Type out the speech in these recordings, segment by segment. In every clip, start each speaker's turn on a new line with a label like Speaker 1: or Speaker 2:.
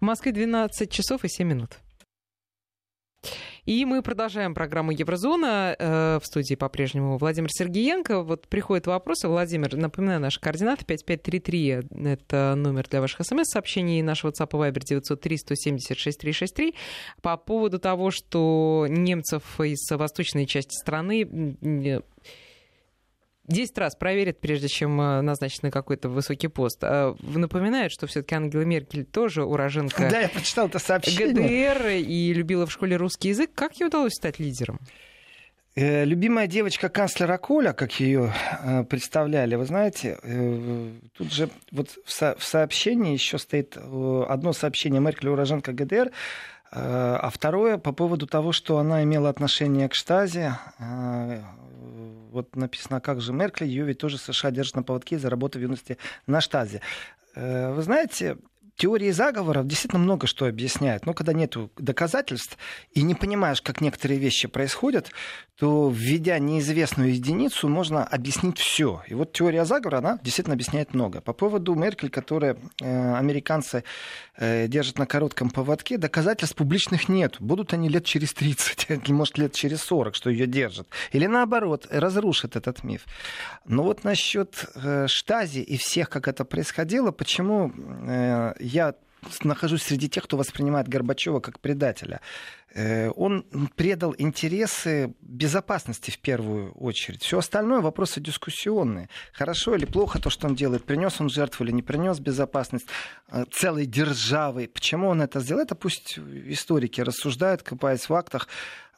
Speaker 1: В Москве 12 часов и 7 минут. И мы продолжаем программу Еврозона. Э, в студии по-прежнему Владимир Сергеенко. Вот приходят вопросы. Владимир, напоминаю, наши координаты 5533. Это номер для ваших смс-сообщений. Наш WhatsApp и Viber 903 176 363. По поводу того, что немцев из восточной части страны 10 раз проверят, прежде чем э, назначить на какой-то высокий пост. А напоминают, что все-таки Ангела Меркель тоже уроженка
Speaker 2: да, я прочитал это сообщение.
Speaker 1: ГДР и любила в школе русский язык. Как ей удалось стать лидером?
Speaker 2: Э, любимая девочка канцлера Коля, как ее э, представляли, вы знаете, тут же вот в сообщении еще стоит одно сообщение Меркель уроженка ГДР, а второе по поводу того, что она имела отношение к Штазе, вот написано, как же Меркель, ее ведь тоже США держат на поводке за работу в юности на штазе. Э, вы знаете, теории заговоров действительно много что объясняют. Но когда нет доказательств и не понимаешь, как некоторые вещи происходят, то, введя неизвестную единицу, можно объяснить все. И вот теория заговора, она действительно объясняет много. По поводу Меркель, которая э, американцы э, держат на коротком поводке, доказательств публичных нет. Будут они лет через 30, или, может, лет через 40, что ее держат. Или наоборот, разрушат этот миф. Но вот насчет э, Штази и всех, как это происходило, почему э, я нахожусь среди тех, кто воспринимает Горбачева как предателя. Э, он предал интересы безопасности в первую очередь. Все остальное вопросы дискуссионные. Хорошо или плохо то, что он делает. Принес он жертву или не принес безопасность э, целой державы. Почему он это сделал? Это пусть историки рассуждают, копаясь в фактах.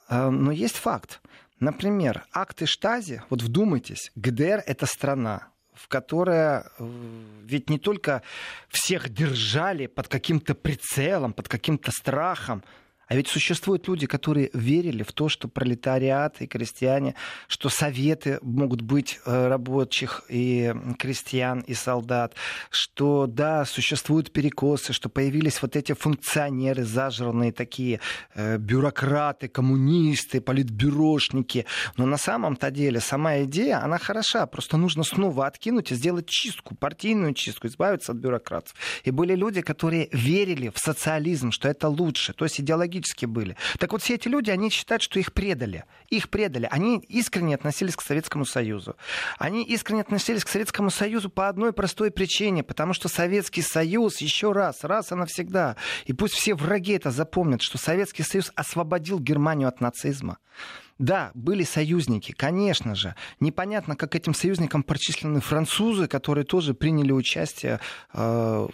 Speaker 2: Э, но есть факт. Например, акты Штази, вот вдумайтесь, ГДР — это страна, в которое ведь не только всех держали под каким-то прицелом, под каким-то страхом, а ведь существуют люди, которые верили в то, что пролетариат и крестьяне, что советы могут быть э, рабочих и крестьян и солдат, что да, существуют перекосы, что появились вот эти функционеры зажранные такие, э, бюрократы, коммунисты, политбюрошники. Но на самом-то деле сама идея, она хороша, просто нужно снова откинуть и сделать чистку, партийную чистку, избавиться от бюрократов. И были люди, которые верили в социализм, что это лучше, то есть идеологически идеологически были. Так вот, все эти люди, они считают, что их предали. Их предали. Они искренне относились к Советскому Союзу. Они искренне относились к Советскому Союзу по одной простой причине, потому что Советский Союз еще раз, раз и навсегда, и пусть все враги это запомнят, что Советский Союз освободил Германию от нацизма. Да, были союзники, конечно же. Непонятно, как этим союзникам причислены французы, которые тоже приняли участие, э,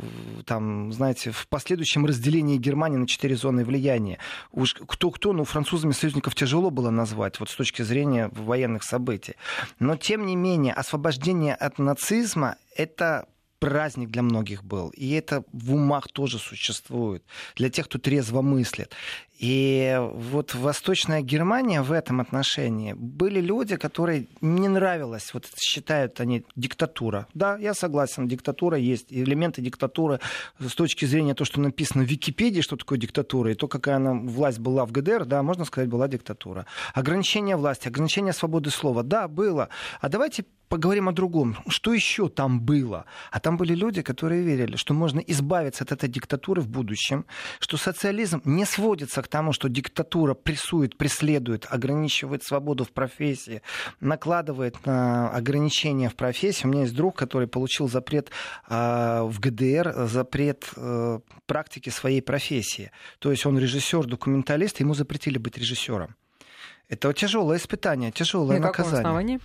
Speaker 2: там, знаете, в последующем разделении Германии на четыре зоны влияния. Уж кто-кто, но французами союзников тяжело было назвать, вот с точки зрения военных событий. Но, тем не менее, освобождение от нацизма — это праздник для многих был. И это в умах тоже существует. Для тех, кто трезво мыслит. И вот Восточная Германия в этом отношении были люди, которые не нравилось, вот считают они диктатура. Да, я согласен, диктатура есть, элементы диктатуры с точки зрения того, что написано в Википедии, что такое диктатура, и то, какая она власть была в ГДР, да, можно сказать, была диктатура. Ограничение власти, ограничение свободы слова, да, было. А давайте поговорим о другом. Что еще там было? А там были люди, которые верили, что можно избавиться от этой диктатуры в будущем, что социализм не сводится к тому, что диктатура прессует, преследует, ограничивает свободу в профессии, накладывает на ограничения в профессии. У меня есть друг, который получил запрет э, в ГДР, запрет э, практики своей профессии. То есть он режиссер, документалист, ему запретили быть режиссером. Это тяжелое испытание, тяжелое
Speaker 1: На
Speaker 2: наказание.
Speaker 1: Основании?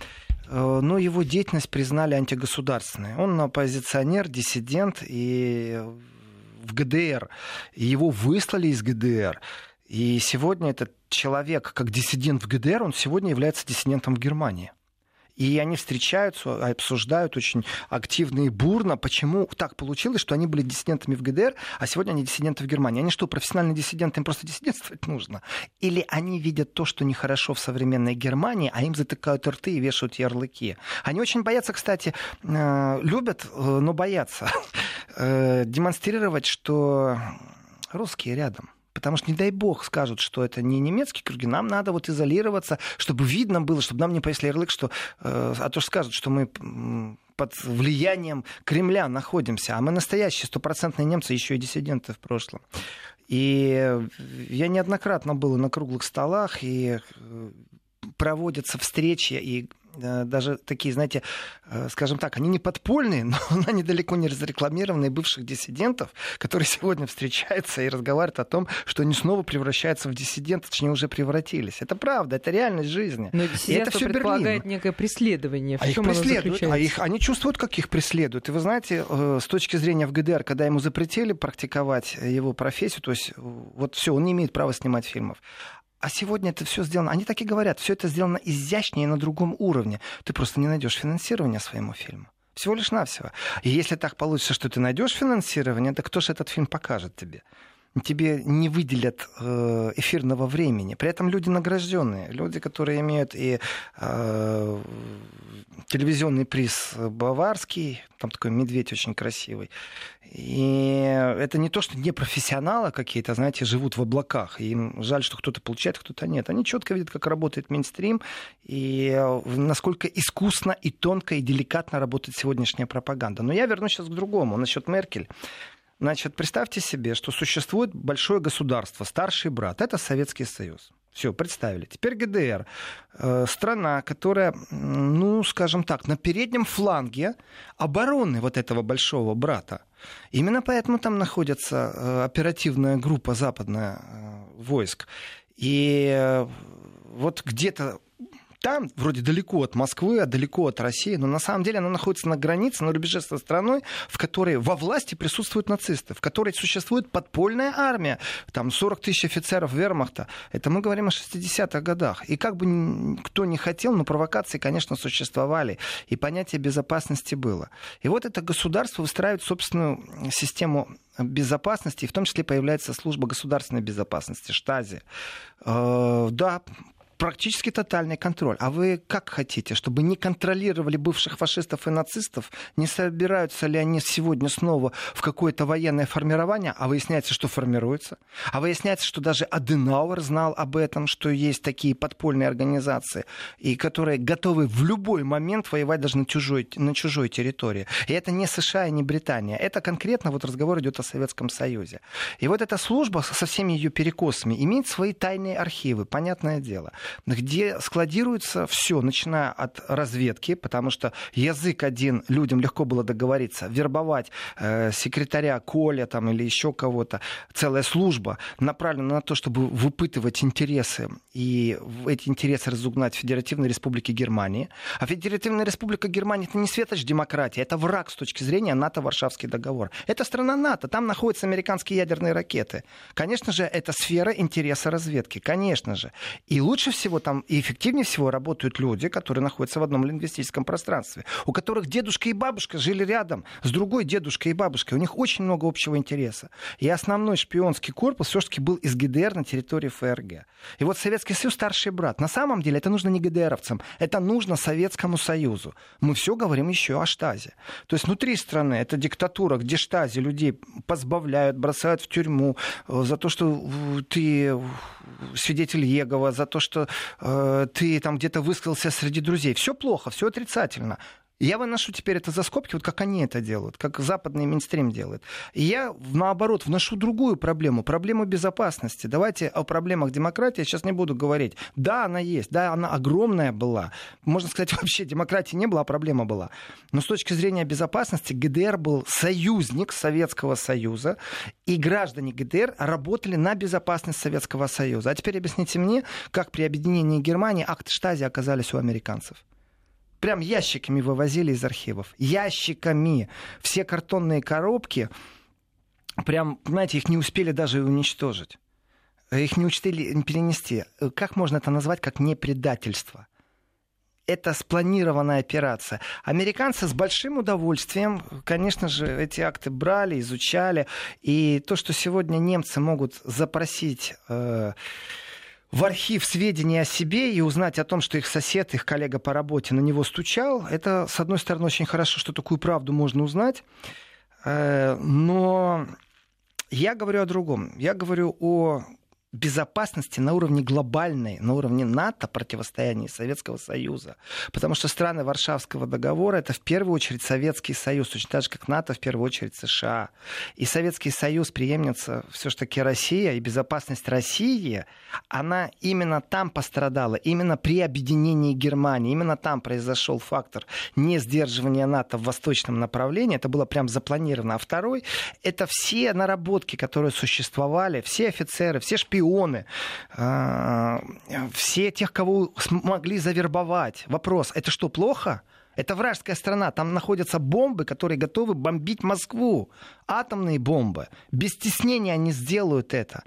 Speaker 2: Э, но его деятельность признали антигосударственной. Он оппозиционер, диссидент и в ГДР. Его выслали из ГДР. И сегодня этот человек, как диссидент в ГДР, он сегодня является диссидентом в Германии. И они встречаются, обсуждают очень активно и бурно, почему так получилось, что они были диссидентами в ГДР, а сегодня они диссиденты в Германии. Они что, профессиональные диссиденты, им просто диссидентствовать нужно? Или они видят то, что нехорошо в современной Германии, а им затыкают рты и вешают ярлыки? Они очень боятся, кстати, э, любят, э, но боятся э, демонстрировать, что русские рядом. Потому что, не дай бог, скажут, что это не немецкие круги, нам надо вот изолироваться, чтобы видно было, чтобы нам не повесили ярлык, что, э, а то скажут, что мы под влиянием Кремля находимся, а мы настоящие стопроцентные немцы, еще и диссиденты в прошлом. И я неоднократно был на круглых столах, и э, проводятся встречи, и даже такие, знаете, э, скажем так, они не подпольные, но они далеко не разрекламированные бывших диссидентов, которые сегодня встречаются и разговаривают о том, что они снова превращаются в диссидентов, точнее уже превратились. Это правда, это реальность жизни.
Speaker 1: Но диссидентство это все предполагает Берлин. некое преследование. В
Speaker 2: а чем их преследуют, а их, они чувствуют, как их преследуют. И вы знаете, э, с точки зрения в ГДР, когда ему запретили практиковать его профессию, то есть вот все, он не имеет права снимать фильмов. А сегодня это все сделано. Они так и говорят, все это сделано изящнее на другом уровне. Ты просто не найдешь финансирования своему фильму. Всего лишь навсего. И если так получится, что ты найдешь финансирование, то кто же этот фильм покажет тебе? Тебе не выделят э, эфирного времени. При этом люди награжденные, люди, которые имеют и э, телевизионный приз Баварский, там такой медведь очень красивый. И это не то, что не профессионалы какие-то, знаете, живут в облаках. И им жаль, что кто-то получает, кто-то нет. Они четко видят, как работает мейнстрим и насколько искусно и тонко и деликатно работает сегодняшняя пропаганда. Но я вернусь сейчас к другому, насчет Меркель. Значит, представьте себе, что существует большое государство, старший брат. Это Советский Союз. Все, представили. Теперь ГДР. Э, страна, которая, ну, скажем так, на переднем фланге обороны вот этого большого брата. Именно поэтому там находится э, оперативная группа западная э, войск. И вот где-то там, вроде далеко от Москвы, а далеко от России, но на самом деле она находится на границе, на рубеже со страной, в которой во власти присутствуют нацисты, в которой существует подпольная армия, там 40 тысяч офицеров вермахта. Это мы говорим о 60-х годах. И как бы кто не хотел, но провокации, конечно, существовали, и понятие безопасности было. И вот это государство выстраивает собственную систему безопасности, и в том числе появляется служба государственной безопасности, штази. Э, да, практически тотальный контроль. А вы как хотите, чтобы не контролировали бывших фашистов и нацистов? Не собираются ли они сегодня снова в какое-то военное формирование? А выясняется, что формируется. А выясняется, что даже Аденауэр знал об этом, что есть такие подпольные организации, и которые готовы в любой момент воевать даже на чужой, на чужой территории. И это не США и не Британия. Это конкретно вот разговор идет о Советском Союзе. И вот эта служба со всеми ее перекосами имеет свои тайные архивы, понятное дело где складируется все, начиная от разведки, потому что язык один, людям легко было договориться, вербовать э, секретаря Коля там, или еще кого-то, целая служба направлена на то, чтобы выпытывать интересы и эти интересы разугнать в Федеративной Республике Германии. А Федеративная Республика Германии это не светоч демократия, это враг с точки зрения НАТО-Варшавский договор. Это страна НАТО, там находятся американские ядерные ракеты. Конечно же, это сфера интереса разведки, конечно же. И лучше всего всего там и эффективнее всего работают люди, которые находятся в одном лингвистическом пространстве, у которых дедушка и бабушка жили рядом с другой дедушкой и бабушкой. У них очень много общего интереса. И основной шпионский корпус все-таки был из ГДР на территории ФРГ. И вот Советский Союз старший брат. На самом деле это нужно не ГДРовцам, это нужно Советскому Союзу. Мы все говорим еще о штазе. То есть внутри страны это диктатура, где штази людей позбавляют, бросают в тюрьму э, за то, что ты свидетель Егова, за то, что э, ты там где-то высказался среди друзей. Все плохо, все отрицательно. Я выношу теперь это за скобки, вот как они это делают, как западный мейнстрим делает. И я, наоборот, вношу другую проблему, проблему безопасности. Давайте о проблемах демократии я сейчас не буду говорить. Да, она есть, да, она огромная была. Можно сказать, вообще демократии не было, а проблема была. Но с точки зрения безопасности ГДР был союзник Советского Союза, и граждане ГДР работали на безопасность Советского Союза. А теперь объясните мне, как при объединении Германии акты Штази оказались у американцев прям ящиками вывозили из архивов. Ящиками. Все картонные коробки, прям, знаете, их не успели даже уничтожить. Их не успели перенести. Как можно это назвать, как не предательство? это спланированная операция. Американцы с большим удовольствием, конечно же, эти акты брали, изучали. И то, что сегодня немцы могут запросить э, в архив сведения о себе и узнать о том, что их сосед, их коллега по работе на него стучал, это, с одной стороны, очень хорошо, что такую правду можно узнать. Э, но я говорю о другом. Я говорю о безопасности на уровне глобальной, на уровне НАТО противостояния Советского Союза. Потому что страны Варшавского договора это в первую очередь Советский Союз, точно так же, как НАТО в первую очередь США. И Советский Союз преемница все-таки Россия, и безопасность России, она именно там пострадала, именно при объединении Германии, именно там произошел фактор не сдерживания НАТО в восточном направлении, это было прям запланировано. А второй, это все наработки, которые существовали, все офицеры, все шпионы, шпионы, а, все тех, кого смогли завербовать. Вопрос, это что, плохо? Это вражеская страна, там находятся бомбы, которые готовы бомбить Москву. Атомные бомбы. Без стеснения они сделают это.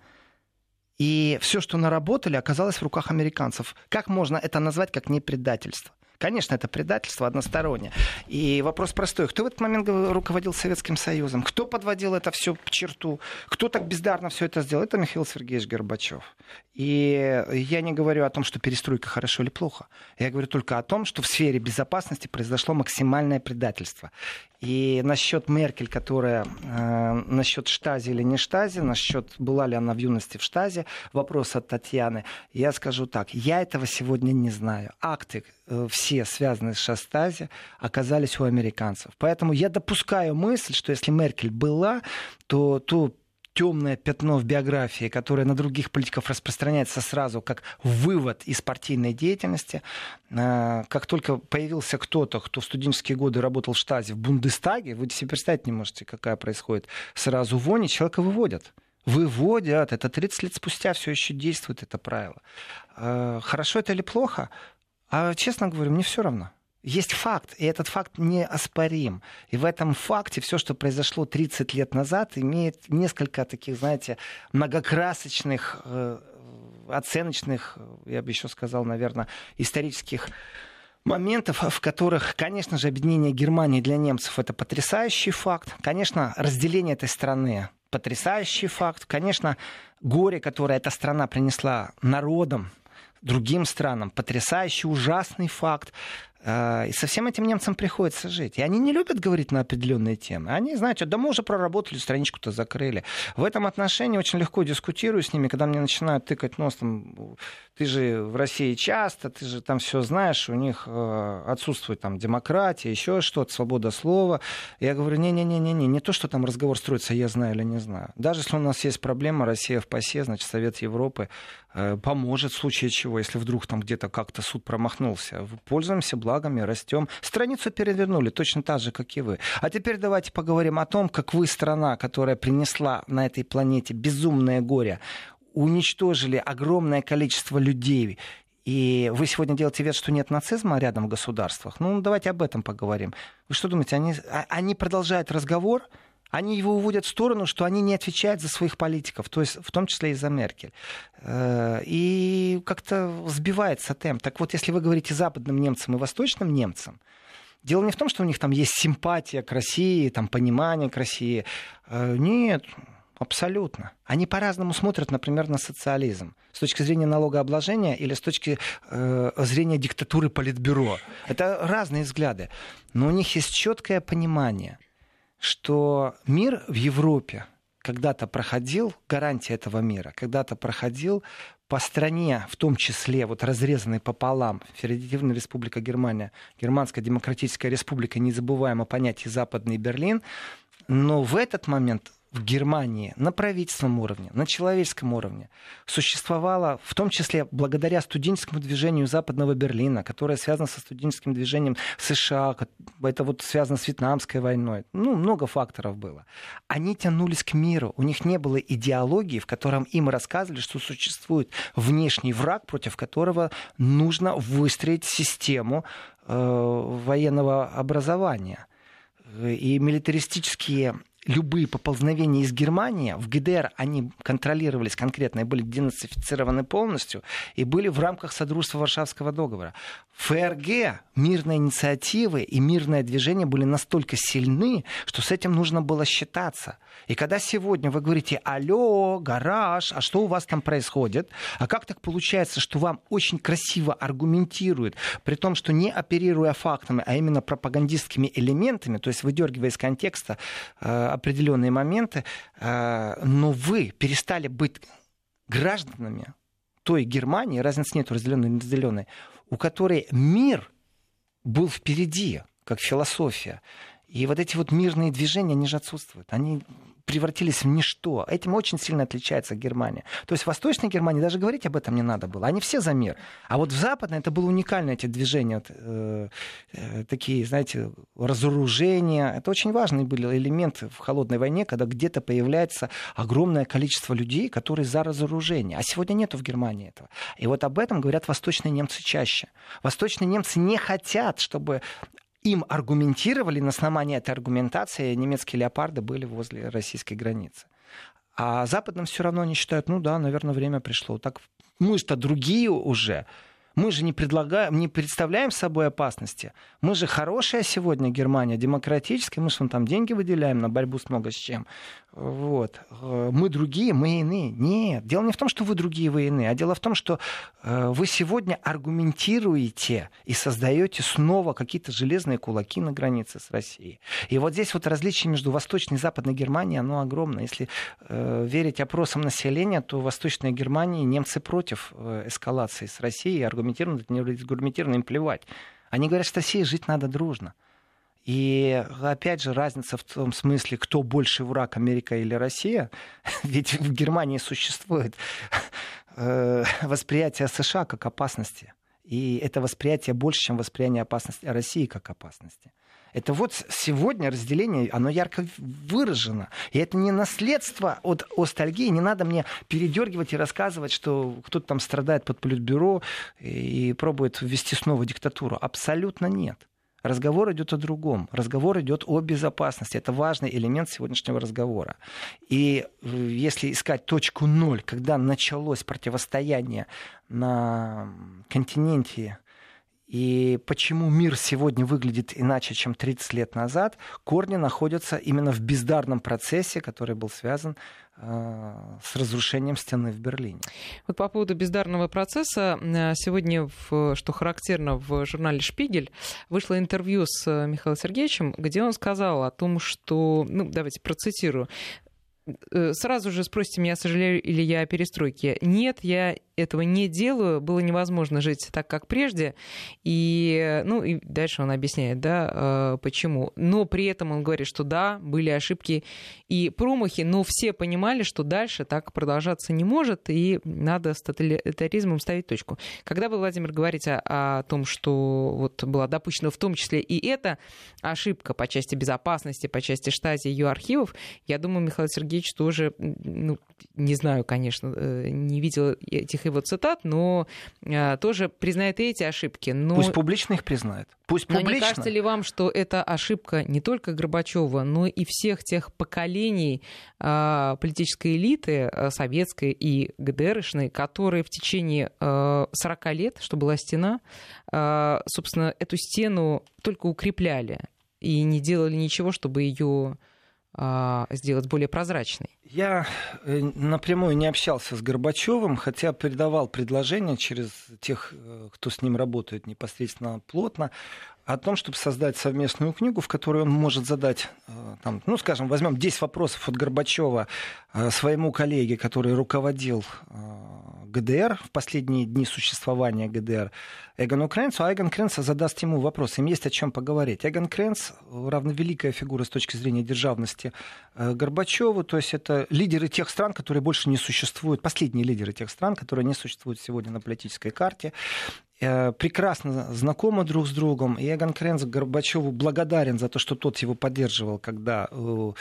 Speaker 2: И все, что наработали, оказалось в руках американцев. Как можно это назвать, как не предательство? Конечно, это предательство одностороннее. И вопрос простой. Кто в этот момент руководил Советским Союзом? Кто подводил это все к черту? Кто так бездарно все это сделал? Это Михаил Сергеевич Горбачев. И я не говорю о том, что перестройка хорошо или плохо. Я говорю только о том, что в сфере безопасности произошло максимальное предательство. И насчет Меркель, которая э, насчет штази или не штази, насчет была ли она в юности в штазе, вопрос от Татьяны, я скажу так, я этого сегодня не знаю. Акты э, все связанные с штази оказались у американцев. Поэтому я допускаю мысль, что если Меркель была, то ту темное пятно в биографии, которое на других политиков распространяется сразу как вывод из партийной деятельности. А, как только появился кто-то, кто в студенческие годы работал в штазе в Бундестаге, вы себе представить не можете, какая происходит сразу вони, человека выводят. Выводят. Это 30 лет спустя все еще действует это правило. А, хорошо это или плохо? А честно говорю, мне все равно есть факт, и этот факт неоспорим. И в этом факте все, что произошло 30 лет назад, имеет несколько таких, знаете, многокрасочных, э, оценочных, я бы еще сказал, наверное, исторических моментов, в которых, конечно же, объединение Германии для немцев это потрясающий факт. Конечно, разделение этой страны потрясающий факт. Конечно, горе, которое эта страна принесла народам, другим странам. Потрясающий, ужасный факт. А, и со всем этим немцам приходится жить. И они не любят говорить на определенные темы. Они, знаете, да мы уже проработали, страничку-то закрыли. В этом отношении очень легко дискутирую с ними, когда мне начинают тыкать нос, там, ты же в России часто, ты же там все знаешь, у них э, отсутствует там демократия, еще что-то, свобода слова. Я говорю, не-не-не-не, не то, что там разговор строится, я знаю или не знаю. Даже если у нас есть проблема, Россия в ПАСЕ, значит, Совет Европы поможет в случае чего, если вдруг там где-то как-то суд промахнулся. Пользуемся благами, растем. Страницу перевернули точно так же, как и вы. А теперь давайте поговорим о том, как вы, страна, которая принесла на этой планете безумное горе, уничтожили огромное количество людей, и вы сегодня делаете вид, что нет нацизма рядом в государствах. Ну, давайте об этом поговорим. Вы что думаете, они, а, они продолжают разговор? Они его уводят в сторону, что они не отвечают за своих политиков, то есть в том числе и за Меркель. Э, и как-то сбивается темп. Так вот, если вы говорите западным немцам и восточным немцам, Дело не в том, что у них там есть симпатия к России, там понимание к России. Э, нет, абсолютно. Они по-разному смотрят, например, на социализм. С точки зрения налогообложения или с точки э, зрения диктатуры политбюро. Это разные взгляды. Но у них есть четкое понимание – что мир в Европе когда-то проходил, гарантия этого мира, когда-то проходил по стране, в том числе вот разрезанной пополам, Федеративная Республика Германия, Германская Демократическая Республика, не понятии Западный Берлин, но в этот момент в Германии на правительственном уровне, на человеческом уровне существовало, в том числе благодаря студенческому движению Западного Берлина, которое связано со студенческим движением США, это вот связано с Вьетнамской войной. Ну, много факторов было. Они тянулись к миру. У них не было идеологии, в котором им рассказывали, что существует внешний враг, против которого нужно выстроить систему э, военного образования. И милитаристические любые поползновения из Германии, в ГДР они контролировались конкретно и были денацифицированы полностью, и были в рамках Содружества Варшавского договора. ФРГ, мирные инициативы и мирное движение были настолько сильны, что с этим нужно было считаться. И когда сегодня вы говорите «Алло, гараж, а что у вас там происходит?» А как так получается, что вам очень красиво аргументируют, при том, что не оперируя фактами, а именно пропагандистскими элементами, то есть выдергивая из контекста э, определенные моменты, э, но вы перестали быть гражданами той Германии, разницы нет, разделенной или разделенной, у которой мир был впереди, как философия. И вот эти вот мирные движения, они же отсутствуют. Они превратились в ничто. Этим очень сильно отличается Германия. То есть в Восточной Германии даже говорить об этом не надо было. Они все за мир. А вот в Западной это было уникально, эти движения, э, э, такие, знаете, разоружения. Это очень важный был элемент в холодной войне, когда где-то появляется огромное количество людей, которые за разоружение. А сегодня нету в Германии этого. И вот об этом говорят восточные немцы чаще. Восточные немцы не хотят, чтобы им аргументировали, на основании этой аргументации немецкие леопарды были возле российской границы. А западным все равно они считают, ну да, наверное, время пришло. Так мы-то другие уже. Мы же не, предлагаем, не представляем собой опасности. Мы же хорошая сегодня Германия, демократическая. Мы же там деньги выделяем на борьбу с много с чем. Вот. Э, мы другие, мы иные. Нет, дело не в том, что вы другие, вы иные, а дело в том, что э, вы сегодня аргументируете и создаете снова какие-то железные кулаки на границе с Россией. И вот здесь вот различие между Восточной и Западной Германией, оно огромное. Если э, верить опросам населения, то в Восточной Германии немцы против эскалации с Россией, аргументированно, не аргументированно им плевать. Они говорят, что России жить надо дружно. И опять же разница в том смысле, кто больше враг, Америка или Россия. Ведь в Германии существует э, восприятие США как опасности. И это восприятие больше, чем восприятие опасности России как опасности. Это вот сегодня разделение, оно ярко выражено. И это не наследство от ностальгии. Не надо мне передергивать и рассказывать, что кто-то там страдает под политбюро и пробует ввести снова диктатуру. Абсолютно нет. Разговор идет о другом. Разговор идет о безопасности. Это важный элемент сегодняшнего разговора. И э, если искать точку ноль, когда началось противостояние на континенте и почему мир сегодня выглядит иначе, чем 30 лет назад, корни находятся именно в бездарном процессе, который был связан с разрушением стены в Берлине.
Speaker 1: Вот по поводу бездарного процесса, э, сегодня, в, что характерно, в журнале «Шпигель» вышло интервью с Михаилом Сергеевичем, где он сказал о том, что, ну, давайте процитирую, э, сразу же спросите меня, сожалею или я о перестройке. Нет, я этого не делаю, было невозможно жить так, как прежде. И, ну, и дальше он объясняет, да, э, почему. Но при этом он говорит, что да, были ошибки и промахи, но все понимали, что дальше так продолжаться не может, и надо с тоталитаризмом ставить точку. Когда вы, Владимир, говорите о, о том, что вот была допущена в том числе и эта ошибка по части безопасности, по части штази ее архивов, я думаю, Михаил Сергеевич тоже, ну, не знаю, конечно, э, не видел этих его цитат, но а, тоже признает и эти ошибки. Но...
Speaker 2: Пусть публично их признает. Пусть публично.
Speaker 1: Но не кажется ли вам, что это ошибка не только Горбачева, но и всех тех поколений э, политической элиты, э, советской и ГДРшной, которые в течение э, 40 лет, что была стена, э, собственно, эту стену только укрепляли и не делали ничего, чтобы ее а, сделать более прозрачной?
Speaker 2: Я э, напрямую не общался с Горбачевым, хотя передавал предложения через тех, э, кто с ним работает непосредственно плотно, о том, чтобы создать совместную книгу, в которой он может задать, э, там, ну, скажем, возьмем 10 вопросов от Горбачева своему коллеге, который руководил ГДР в последние дни существования ГДР, Эгону Кренцу, а Эгон Кренц задаст ему вопрос. Им есть о чем поговорить. Эгон Кренц равновеликая фигура с точки зрения державности Горбачеву, то есть это лидеры тех стран, которые больше не существуют, последние лидеры тех стран, которые не существуют сегодня на политической карте э, прекрасно знакомы друг с другом. И Эгон Кренц Горбачеву благодарен за то, что тот его поддерживал, когда э,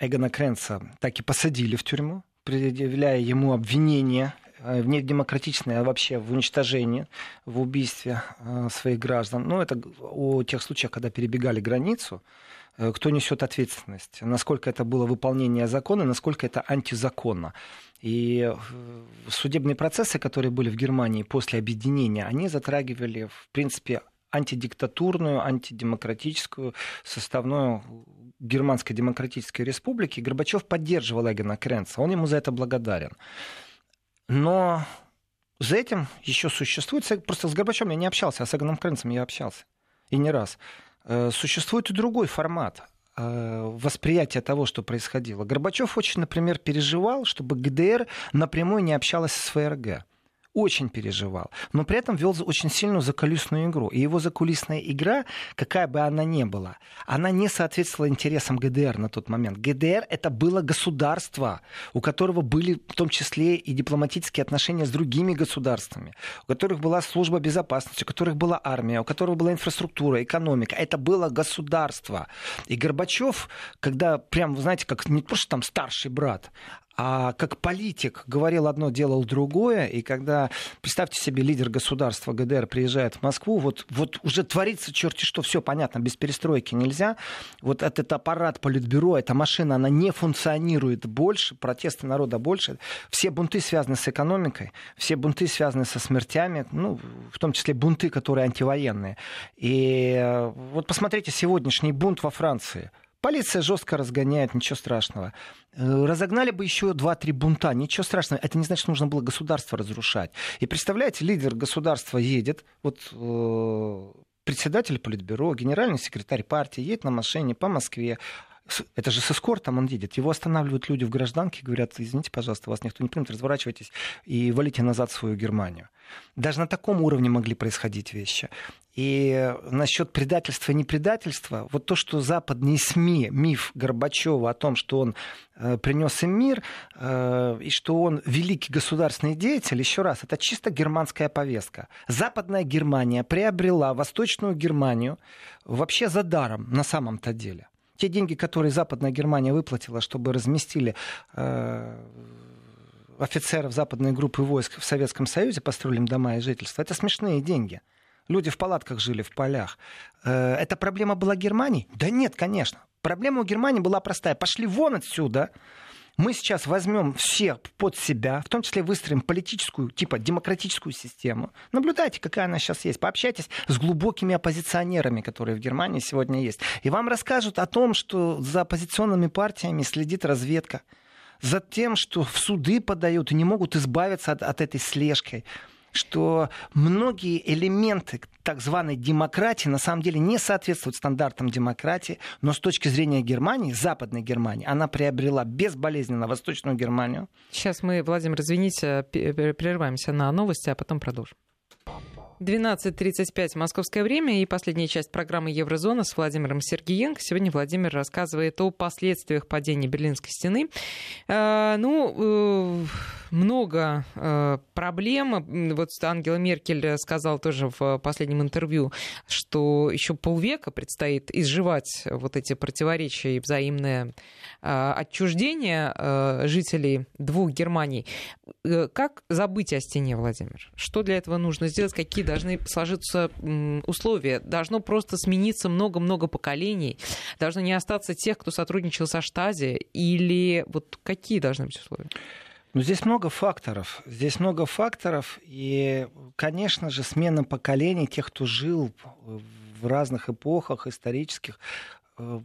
Speaker 2: Эгона Кренца так и посадили в тюрьму предъявляя ему обвинение э, в недемократичное, а вообще в уничтожении, в убийстве своих граждан. Ну, это о тех случаях, когда перебегали границу, кто несет ответственность, насколько это было выполнение закона, насколько это антизаконно. И судебные процессы, которые были в Германии после объединения, они затрагивали, в принципе, антидиктатурную, антидемократическую составную Германской Демократической Республики, Горбачев поддерживал Эгона Кренца, он ему за это благодарен. Но за этим еще существует, просто с Горбачевым я не общался, а с Эгоном Кренцем я общался, и не раз. Э, существует и другой формат. восприятия того, что происходило. Горбачев очень, например, переживал, чтобы ГДР напрямую не общалась с ФРГ очень переживал, но при этом вел очень сильную закулисную игру. И его закулисная игра, какая бы она ни была, она не соответствовала интересам ГДР на тот момент. ГДР это было государство, у которого были в том числе и дипломатические отношения с другими государствами, у которых была служба безопасности, у которых была армия, у которого была инфраструктура, экономика. Это было государство. И Горбачев, когда прям, вы знаете, как не просто там старший брат, а как политик говорил одно, делал другое, и когда, представьте себе, лидер государства ГДР приезжает в Москву, вот, вот уже творится черти что, все понятно, без перестройки нельзя, вот этот аппарат политбюро, эта машина, она не функционирует больше, протесты народа больше, все бунты связаны с экономикой, все бунты связаны со смертями, ну, в том числе бунты, которые антивоенные. И э, вот посмотрите сегодняшний бунт во Франции – Полиция жестко разгоняет, ничего страшного. Э, разогнали бы еще 2-3 бунта, ничего страшного. Это не значит, что нужно было государство разрушать. И представляете, лидер государства едет, вот э, председатель политбюро, генеральный секретарь партии едет на машине по Москве, это же с эскортом он едет. Его останавливают люди в гражданке, говорят, извините, пожалуйста, вас никто не примет, разворачивайтесь и валите назад в свою Германию. Даже на таком уровне могли происходить вещи. И насчет предательства и непредательства, вот то, что западные СМИ, миф Горбачева о том, что он э, принес им мир, э, и что он великий государственный деятель, еще раз, это чисто германская повестка. Западная Германия приобрела Восточную Германию вообще за даром на самом-то деле те деньги, которые Западная Германия выплатила, чтобы разместили э, офицеров западной группы войск в Советском Союзе, построили им дома и жительства, это смешные деньги. Люди в палатках жили, в полях. Э, эта проблема была Германии? Да нет, конечно. Проблема у Германии была простая. Пошли вон отсюда мы сейчас возьмем все под себя, в том числе выстроим политическую, типа демократическую систему. Наблюдайте, какая она сейчас есть. Пообщайтесь с глубокими оппозиционерами, которые в Германии сегодня есть. И вам расскажут о том, что за оппозиционными партиями следит разведка за тем, что в суды подают и не могут избавиться от, от этой слежки что многие элементы так званой демократии на самом деле не соответствуют стандартам демократии, но с точки зрения Германии, Западной Германии, она приобрела безболезненно Восточную Германию.
Speaker 1: Сейчас мы, Владимир, извините, прерываемся на новости, а потом продолжим. 12.35 московское время и последняя часть программы «Еврозона» с Владимиром Сергеенко. Сегодня Владимир рассказывает о последствиях падения Берлинской стены. Э, ну, э, много э, проблем. Вот Ангела Меркель сказала тоже в последнем интервью, что еще полвека предстоит изживать вот эти противоречия и взаимное э, отчуждение э, жителей двух Германий. Э, как забыть о стене, Владимир? Что для этого нужно сделать? Какие должны сложиться условия? Должно просто смениться много-много поколений? Должно не остаться тех, кто сотрудничал со Штази? Или вот какие должны быть условия?
Speaker 2: Ну, здесь много факторов. Здесь много факторов. И, конечно же, смена поколений, тех, кто жил в разных эпохах исторических, э,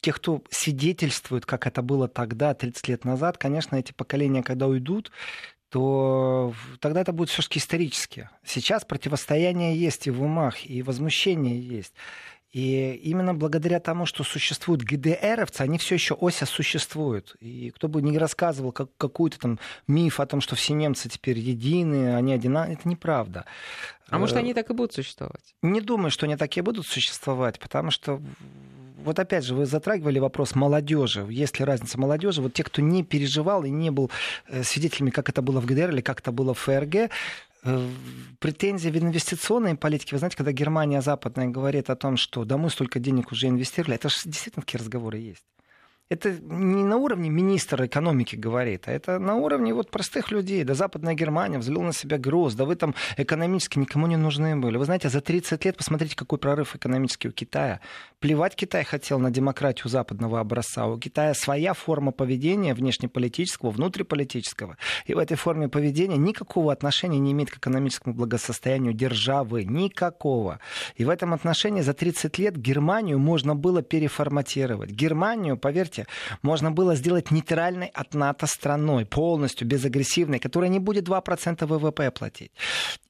Speaker 2: тех, кто свидетельствует, как это было тогда, 30 лет назад, конечно, эти поколения, когда уйдут, то тогда это будет все-таки исторически. Сейчас противостояние есть и в умах, и возмущение есть. И именно благодаря тому, что существуют ГДРовцы, они все еще ося существуют. И кто бы ни рассказывал как, какую-то там миф о том, что все немцы теперь едины, они одинаковые, это неправда.
Speaker 1: А может, они так и будут существовать?
Speaker 2: Не думаю, что они так и будут существовать, потому что вот опять же, вы затрагивали вопрос молодежи. Есть ли разница молодежи? Вот те, кто не переживал и не был э, свидетелями, как это было в ГДР или как это было в ФРГ, Э, претензии в инвестиционной политике, вы знаете, когда Германия западная говорит о том, что да мы столько денег уже инвестировали, это же действительно такие разговоры есть это не на уровне министра экономики говорит, а это на уровне вот простых людей. Да Западная Германия взвела на себя груз, да вы там экономически никому не нужны были. Вы знаете, за 30 лет посмотрите, какой прорыв экономический у Китая. Плевать Китай хотел на демократию западного образца. У Китая своя форма поведения внешнеполитического, внутриполитического. И в этой форме поведения никакого отношения не имеет к экономическому благосостоянию державы. Никакого. И в этом отношении за 30 лет Германию можно было переформатировать. Германию, поверьте, Поверьте, можно было сделать нейтральной от НАТО страной, полностью безагрессивной, которая не будет 2% ВВП платить.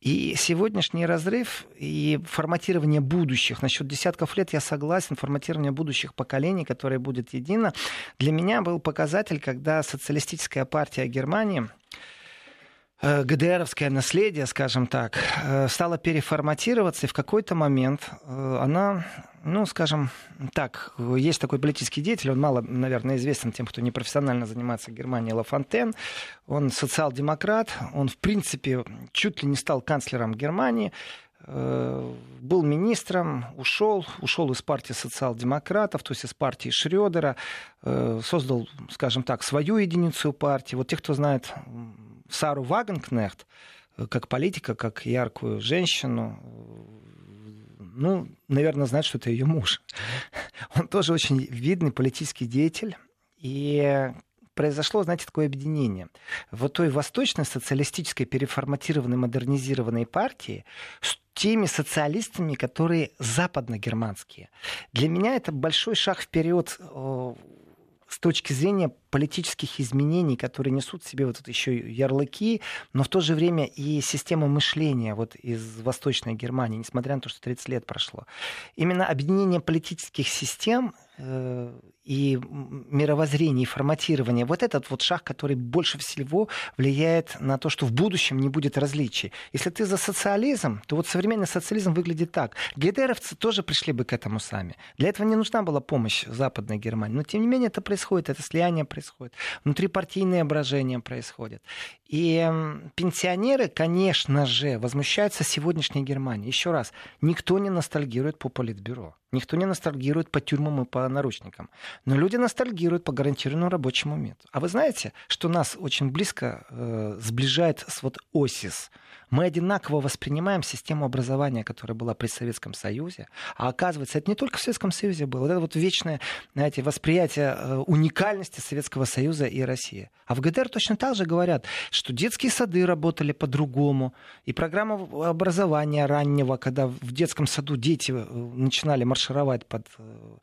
Speaker 2: И сегодняшний разрыв и форматирование будущих, насчет десятков лет я согласен, форматирование будущих поколений, которое будет едино, для меня был показатель, когда социалистическая партия Германии ГДРовское наследие, скажем так, э, стало переформатироваться, и в какой-то момент э, она, ну, скажем так, есть такой политический деятель, он мало, наверное, известен тем, кто не профессионально занимается Германией, Лафонтен, он социал-демократ, он, в принципе, чуть ли не стал канцлером Германии, был министром, ушел, ушел из партии социал-демократов, то есть из партии Шредера, создал, скажем так, свою единицу партии. Вот те, кто знает Сару Вагенкнехт, э, как политика, как яркую женщину, ну, наверное, знает, что это ее муж. Он тоже очень видный политический деятель. И произошло, знаете, такое объединение. Вот той восточной социалистической переформатированной, модернизированной партии с теми социалистами, которые западно-германские. Для меня это большой шаг вперед э, с точки зрения политических изменений, которые несут в себе вот это еще ярлыки, но в то же время и система мышления вот из Восточной Германии, несмотря на то, что 30 лет прошло. Именно объединение политических систем и мировоззрение, и форматирование. Вот этот вот шаг, который больше всего влияет на то, что в будущем не будет различий. Если ты за социализм, то вот современный социализм выглядит так. ГДРовцы тоже пришли бы к этому сами. Для этого не нужна была помощь Западной Германии. Но тем не менее это происходит, это слияние происходит. Внутрипартийное брожение происходит. И пенсионеры, конечно же, возмущаются сегодняшней Германией. Еще раз, никто не ностальгирует по политбюро. Никто не ностальгирует по тюрьмам и по наручникам. Но люди ностальгируют по гарантированному рабочему методу. А вы знаете, что нас очень близко э, сближает с вот ОСИС – мы одинаково воспринимаем систему образования, которая была при Советском Союзе. А оказывается, это не только в Советском Союзе было. Вот это вот вечное знаете, восприятие э, уникальности Советского Союза и России. А в ГДР точно так же говорят, что детские сады работали по-другому. И программа образования раннего, когда в детском саду дети э, начинали маршировать под э,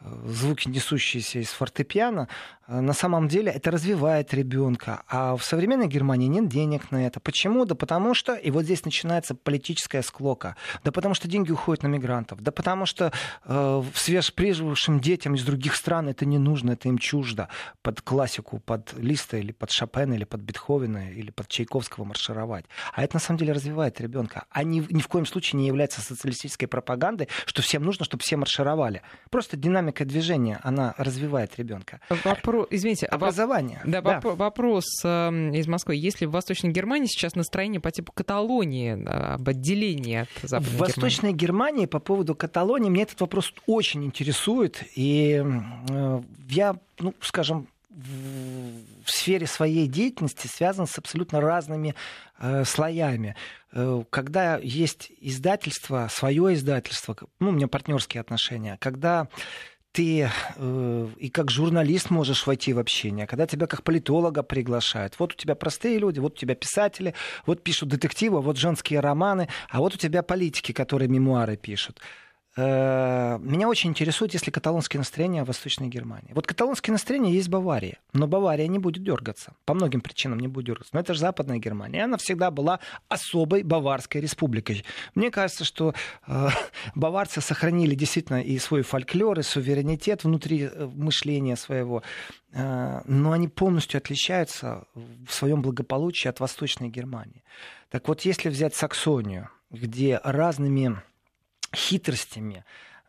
Speaker 2: звуки, несущиеся из фортепиано, э, на самом деле это развивает ребенка. А в современной Германии нет денег на это. Почему? Да потому что, и вот здесь начинается политическая склока, да потому что деньги уходят на мигрантов, да потому что э, свежеприжившим детям из других стран это не нужно, это им чуждо под классику, под Листа или под Шопена, или под Бетховена, или под Чайковского маршировать. А это на самом деле развивает ребенка. А ни, ни в коем случае не является социалистической пропагандой, что всем нужно, чтобы все маршировали. Просто динамика динамика движения, она развивает ребенка.
Speaker 1: Вопро... Извините,
Speaker 2: образование.
Speaker 1: Да, да. вопрос э, из Москвы. Есть ли в Восточной Германии сейчас настроение по типу Каталонии, об отделении от Западной
Speaker 2: В Восточной Германии по поводу Каталонии меня этот вопрос очень интересует. И э, я, ну, скажем, в сфере своей деятельности связан с абсолютно разными э, слоями. Э, когда есть издательство, свое издательство, ну, у меня партнерские отношения, когда ты э, и как журналист можешь войти в общение, когда тебя как политолога приглашают. Вот у тебя простые люди, вот у тебя писатели, вот пишут детективы, вот женские романы, а вот у тебя политики, которые мемуары пишут. Э, меня очень интересует, если каталонские настроения в Восточной Германии. Вот каталонские настроения есть в Баварии, но Бавария не будет дергаться. По многим причинам не будет дергаться. Но это же Западная Германия. Она всегда была особой баварской республикой. Мне кажется, что э, баварцы сохранили действительно и свой фольклор, и суверенитет внутри э, мышления своего. Э, но они полностью отличаются в своем благополучии от Восточной Германии. Так вот, если взять Саксонию, где разными хитростями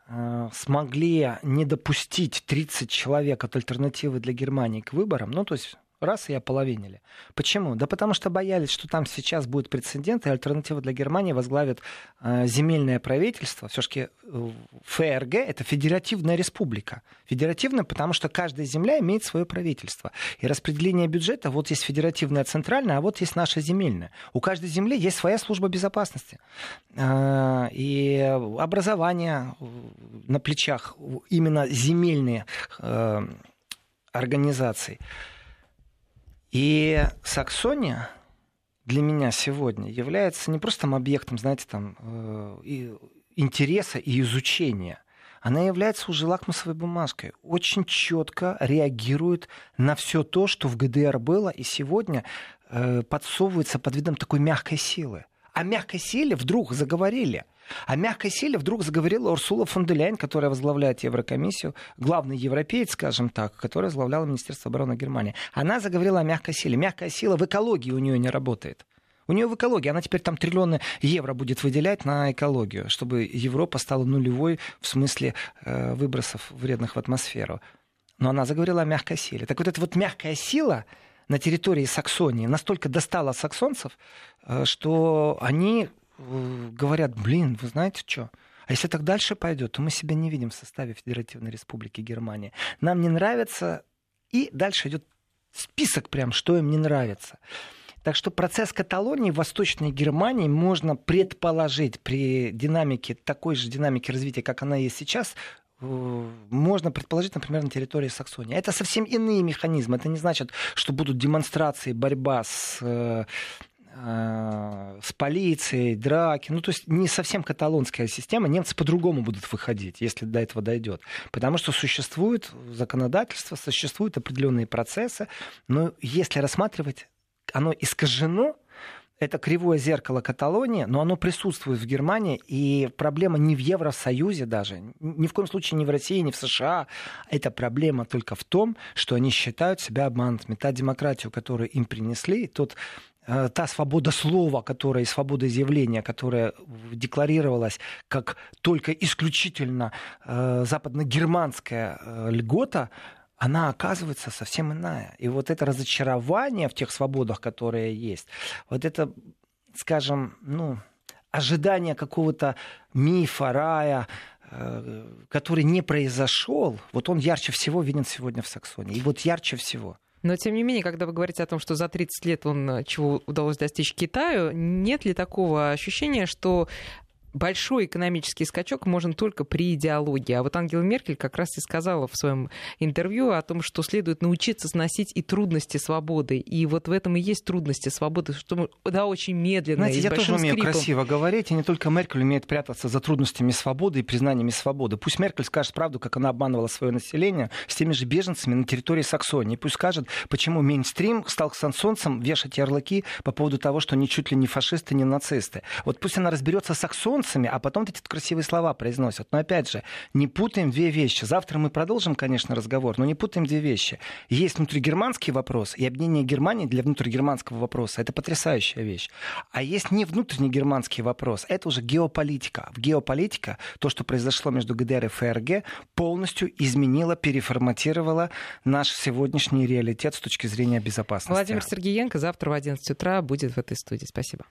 Speaker 2: э, смогли не допустить 30 человек от альтернативы для Германии к выборам, ну, то есть раз и ополовинили. Почему? Да потому что боялись, что там сейчас будет прецедент, и альтернатива для Германии возглавит э, земельное правительство. Все-таки э, ФРГ — это федеративная республика. Федеративная, потому что каждая земля имеет свое правительство. И распределение бюджета, вот есть федеративная центральная, а вот есть наша земельная. У каждой земли есть своя служба безопасности. Э, и образование э, на плечах именно земельные э, организации. И Саксония для меня сегодня является не просто объектом, знаете, там, э, интереса и изучения, она является уже лакмусовой бумажкой. Очень четко реагирует на все то, что в ГДР было, и сегодня э, подсовывается под видом такой мягкой силы. О мягкой силе вдруг заговорили. О мягкой силе вдруг заговорила Урсула фон де Ляйн, которая возглавляет Еврокомиссию, главный европеец, скажем так, которая возглавляла Министерство обороны Германии. Она заговорила о мягкой силе. Мягкая сила в экологии у нее не работает. У нее в экологии, она теперь там триллионы евро будет выделять на экологию, чтобы Европа стала нулевой в смысле э, выбросов вредных в атмосферу. Но она заговорила о мягкой силе. Так вот эта вот мягкая сила на территории Саксонии настолько достала саксонцев, э, что они говорят, блин, вы знаете что, а если так дальше пойдет, то мы себя не видим в составе Федеративной Республики Германия. Нам не нравится, и дальше идет список прям, что им не нравится. Так что процесс Каталонии в Восточной Германии можно предположить при динамике, такой же динамике развития, как она есть сейчас, э, можно предположить, например, на территории Саксонии. Это совсем иные механизмы. Это не значит, что будут демонстрации, борьба с с полицией, драки. Ну, то есть не совсем каталонская система. Немцы по-другому будут выходить, если до этого дойдет. Потому что существует законодательство, существуют определенные процессы. Но если рассматривать оно искажено, это кривое зеркало Каталонии, но оно присутствует в Германии, и проблема не в Евросоюзе даже, ни в коем случае не в России, не в США. Это проблема только в том, что они считают себя обманутыми. Та демократию, которую им принесли, тот та свобода слова, которая свобода изъявления, которая декларировалась как только исключительно э, западно-германская э, льгота, она оказывается совсем иная. И вот это разочарование в тех свободах, которые есть, вот это, скажем, ну, ожидание какого-то мифа, рая, э, который не произошел, вот он ярче всего виден сегодня в Саксонии. И вот ярче всего.
Speaker 1: Но, тем не менее, когда вы говорите о том, что за 30 лет он э, чего удалось достичь Китаю, нет ли такого ощущения, что большой экономический скачок можно только при идеологии. А вот Ангела Меркель как раз и сказала в своем интервью о том, что следует научиться сносить и трудности свободы. И вот в этом и есть трудности свободы, что да, очень медленно.
Speaker 2: Знаете, я тоже умею
Speaker 1: скрипом.
Speaker 2: красиво говорить, и не только Меркель умеет прятаться за трудностями свободы и признаниями свободы. Пусть Меркель скажет правду, как она обманывала свое население с теми же беженцами на территории Саксонии. Пусть скажет, почему мейнстрим стал сансонцем вешать ярлыки по поводу того, что они чуть ли не фашисты, не нацисты. Вот пусть она разберется с саксон солнцами, а потом эти красивые слова произносят. Но опять же, не путаем две вещи. Завтра мы продолжим, конечно, разговор, но не путаем две вещи. Есть внутригерманский вопрос, и объединение Германии для внутригерманского вопроса. Это потрясающая вещь. А есть не внутреннегерманский вопрос, это уже геополитика. В геополитика то, что произошло между ГДР и ФРГ, полностью изменило, переформатировало наш сегодняшний реалитет с точки зрения безопасности.
Speaker 1: Владимир Сергеенко завтра в 11 утра будет в этой студии. Спасибо.